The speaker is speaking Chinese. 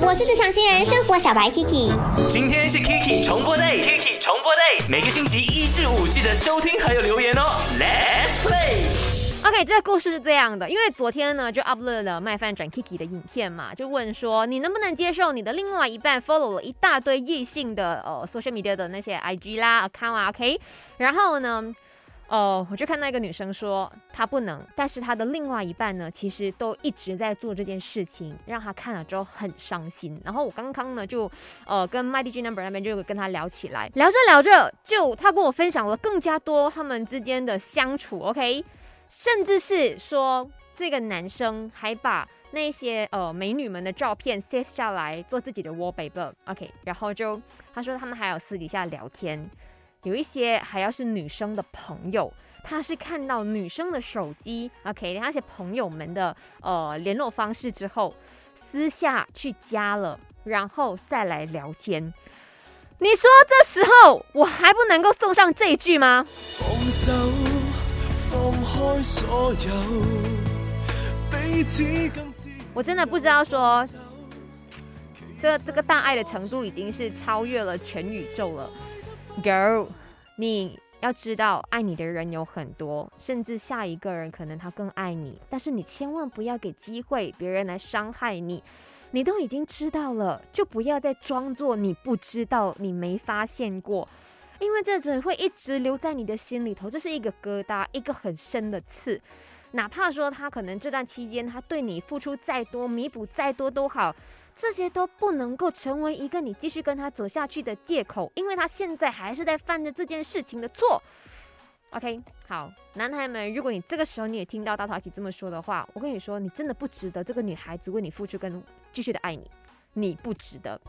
我是职场新人生活小白 Kiki。今天是 Kiki 重播 day，Kiki 重播 day，每个星期一至五记得收听还有留言哦。Let's play。OK，这个故事是这样的，因为昨天呢就 upload 了麦饭转 Kiki 的影片嘛，就问说你能不能接受你的另外一半 follow 了一大堆异性的呃 social media 的那些 IG 啦 account 啊，OK，然后呢，呃，我就看到一个女生说她不能，但是她的另外一半呢，其实都一直在做这件事情，让她看了之后很伤心。然后我刚刚呢就呃跟 My DJ Number 那边就跟她聊起来，聊着聊着就她跟我分享了更加多他们之间的相处，OK。甚至是说这个男生还把那些呃美女们的照片 save 下来做自己的 wallpaper，OK，、然后就他说他们还有私底下聊天，有一些还要是女生的朋友。他是看到女生的手机，OK，那些朋友们的呃联络方式之后，私下去加了，然后再来聊天。你说这时候我还不能够送上这一句吗？放手，放开所有，彼此更自我真的不知道说，这这个大爱的程度已经是超越了全宇宙了。Girl，你要知道，爱你的人有很多，甚至下一个人可能他更爱你，但是你千万不要给机会别人来伤害你。你都已经知道了，就不要再装作你不知道，你没发现过，因为这只会一直留在你的心里头，这是一个疙瘩，一个很深的刺。哪怕说他可能这段期间他对你付出再多，弥补再多都好，这些都不能够成为一个你继续跟他走下去的借口，因为他现在还是在犯着这件事情的错。OK，好，男孩们，如果你这个时候你也听到大头阿 K 这么说的话，我跟你说，你真的不值得这个女孩子为你付出跟继续的爱你，你不值得。